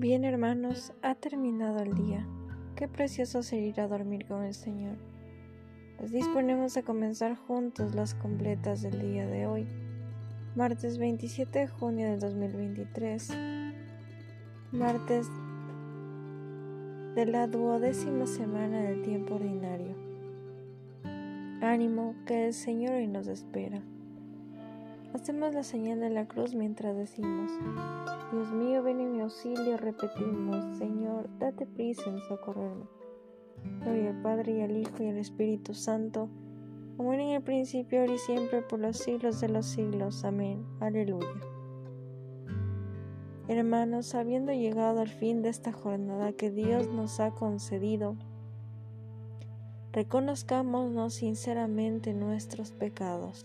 Bien hermanos, ha terminado el día. Qué precioso ser ir a dormir con el Señor. Nos disponemos a comenzar juntos las completas del día de hoy, martes 27 de junio del 2023, martes de la duodécima semana del tiempo ordinario. Ánimo que el Señor hoy nos espera. Hacemos la señal de la cruz mientras decimos, Dios mío, ven en mi auxilio, repetimos, Señor, date prisa en socorrerme. Gloria al Padre y al Hijo y al Espíritu Santo, como en el principio, ahora y siempre, por los siglos de los siglos. Amén. Aleluya. Hermanos, habiendo llegado al fin de esta jornada que Dios nos ha concedido, reconozcámonos sinceramente nuestros pecados.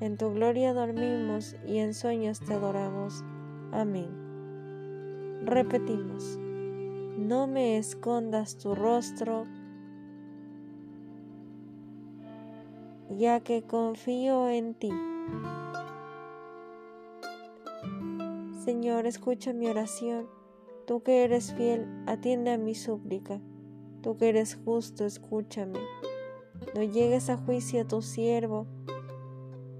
en tu gloria dormimos y en sueños te adoramos. Amén. Repetimos, no me escondas tu rostro, ya que confío en ti. Señor, escucha mi oración. Tú que eres fiel, atiende a mi súplica. Tú que eres justo, escúchame. No llegues a juicio a tu siervo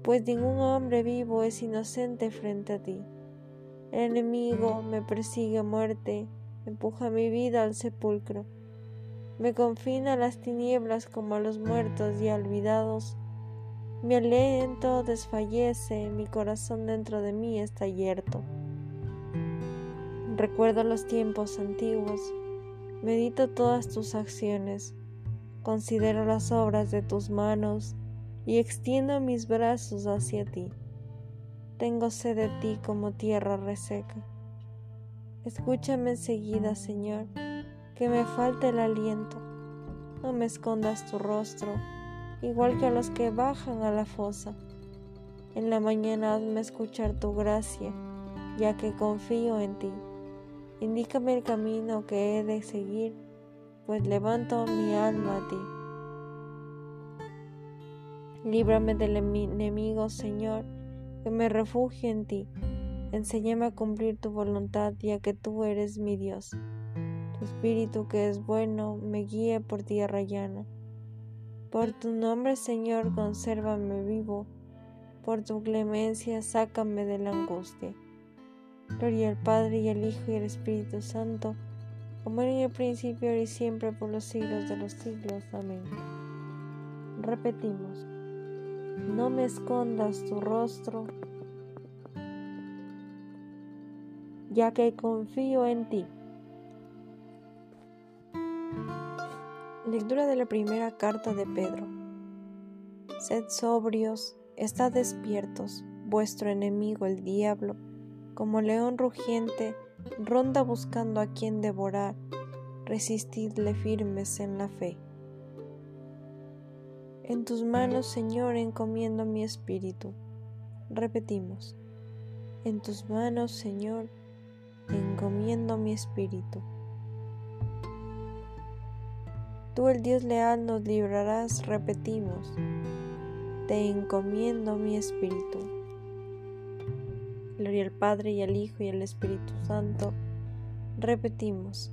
pues ningún hombre vivo es inocente frente a ti. El enemigo me persigue a muerte, empuja mi vida al sepulcro, me confina a las tinieblas como a los muertos y olvidados. Mi aliento desfallece, mi corazón dentro de mí está yerto. Recuerdo los tiempos antiguos, medito todas tus acciones, considero las obras de tus manos, y extiendo mis brazos hacia ti. Tengo sed de ti como tierra reseca. Escúchame enseguida, Señor, que me falte el aliento. No me escondas tu rostro, igual que a los que bajan a la fosa. En la mañana hazme escuchar tu gracia, ya que confío en ti. Indícame el camino que he de seguir, pues levanto mi alma a ti. Líbrame del enemigo, Señor, que me refugie en ti. Enséñame a cumplir tu voluntad, ya que tú eres mi Dios. Tu espíritu que es bueno me guíe por tierra llana. Por tu nombre, Señor, consérvame vivo. Por tu clemencia, sácame de la angustia. Gloria al Padre y al Hijo y al Espíritu Santo, como era en el principio, y siempre, por los siglos de los siglos. Amén. Repetimos no me escondas tu rostro, ya que confío en ti. Lectura de la primera carta de Pedro. Sed sobrios, estad despiertos, vuestro enemigo el diablo, como león rugiente, ronda buscando a quien devorar, resistidle firmes en la fe. En tus manos, Señor, encomiendo mi espíritu. Repetimos. En tus manos, Señor, encomiendo mi espíritu. Tú, el Dios leal, nos librarás, repetimos. Te encomiendo mi espíritu. Gloria al Padre y al Hijo y al Espíritu Santo. Repetimos.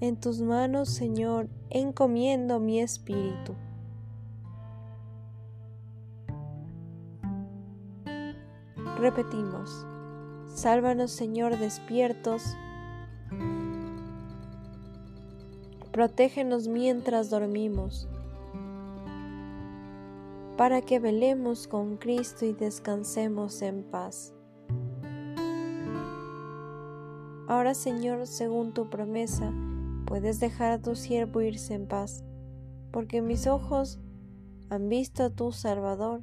En tus manos, Señor, encomiendo mi espíritu. Repetimos, sálvanos, Señor, despiertos. Protégenos mientras dormimos, para que velemos con Cristo y descansemos en paz. Ahora, Señor, según tu promesa, puedes dejar a tu siervo irse en paz, porque mis ojos han visto a tu Salvador,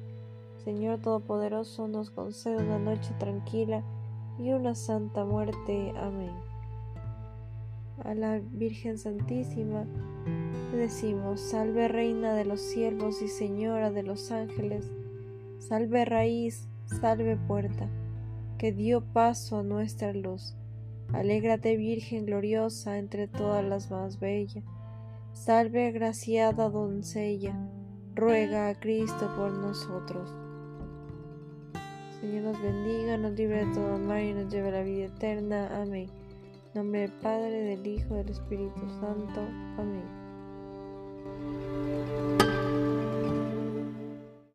Señor Todopoderoso, nos concede una noche tranquila y una santa muerte. Amén. A la Virgen Santísima decimos, salve Reina de los siervos y Señora de los ángeles, salve raíz, salve puerta, que dio paso a nuestra luz. Alégrate Virgen gloriosa entre todas las más bellas Salve agraciada doncella, ruega a Cristo por nosotros. Señor nos bendiga, nos libre de todo mal y nos lleve a la vida eterna. Amén. En nombre del Padre, del Hijo, del Espíritu Santo. Amén.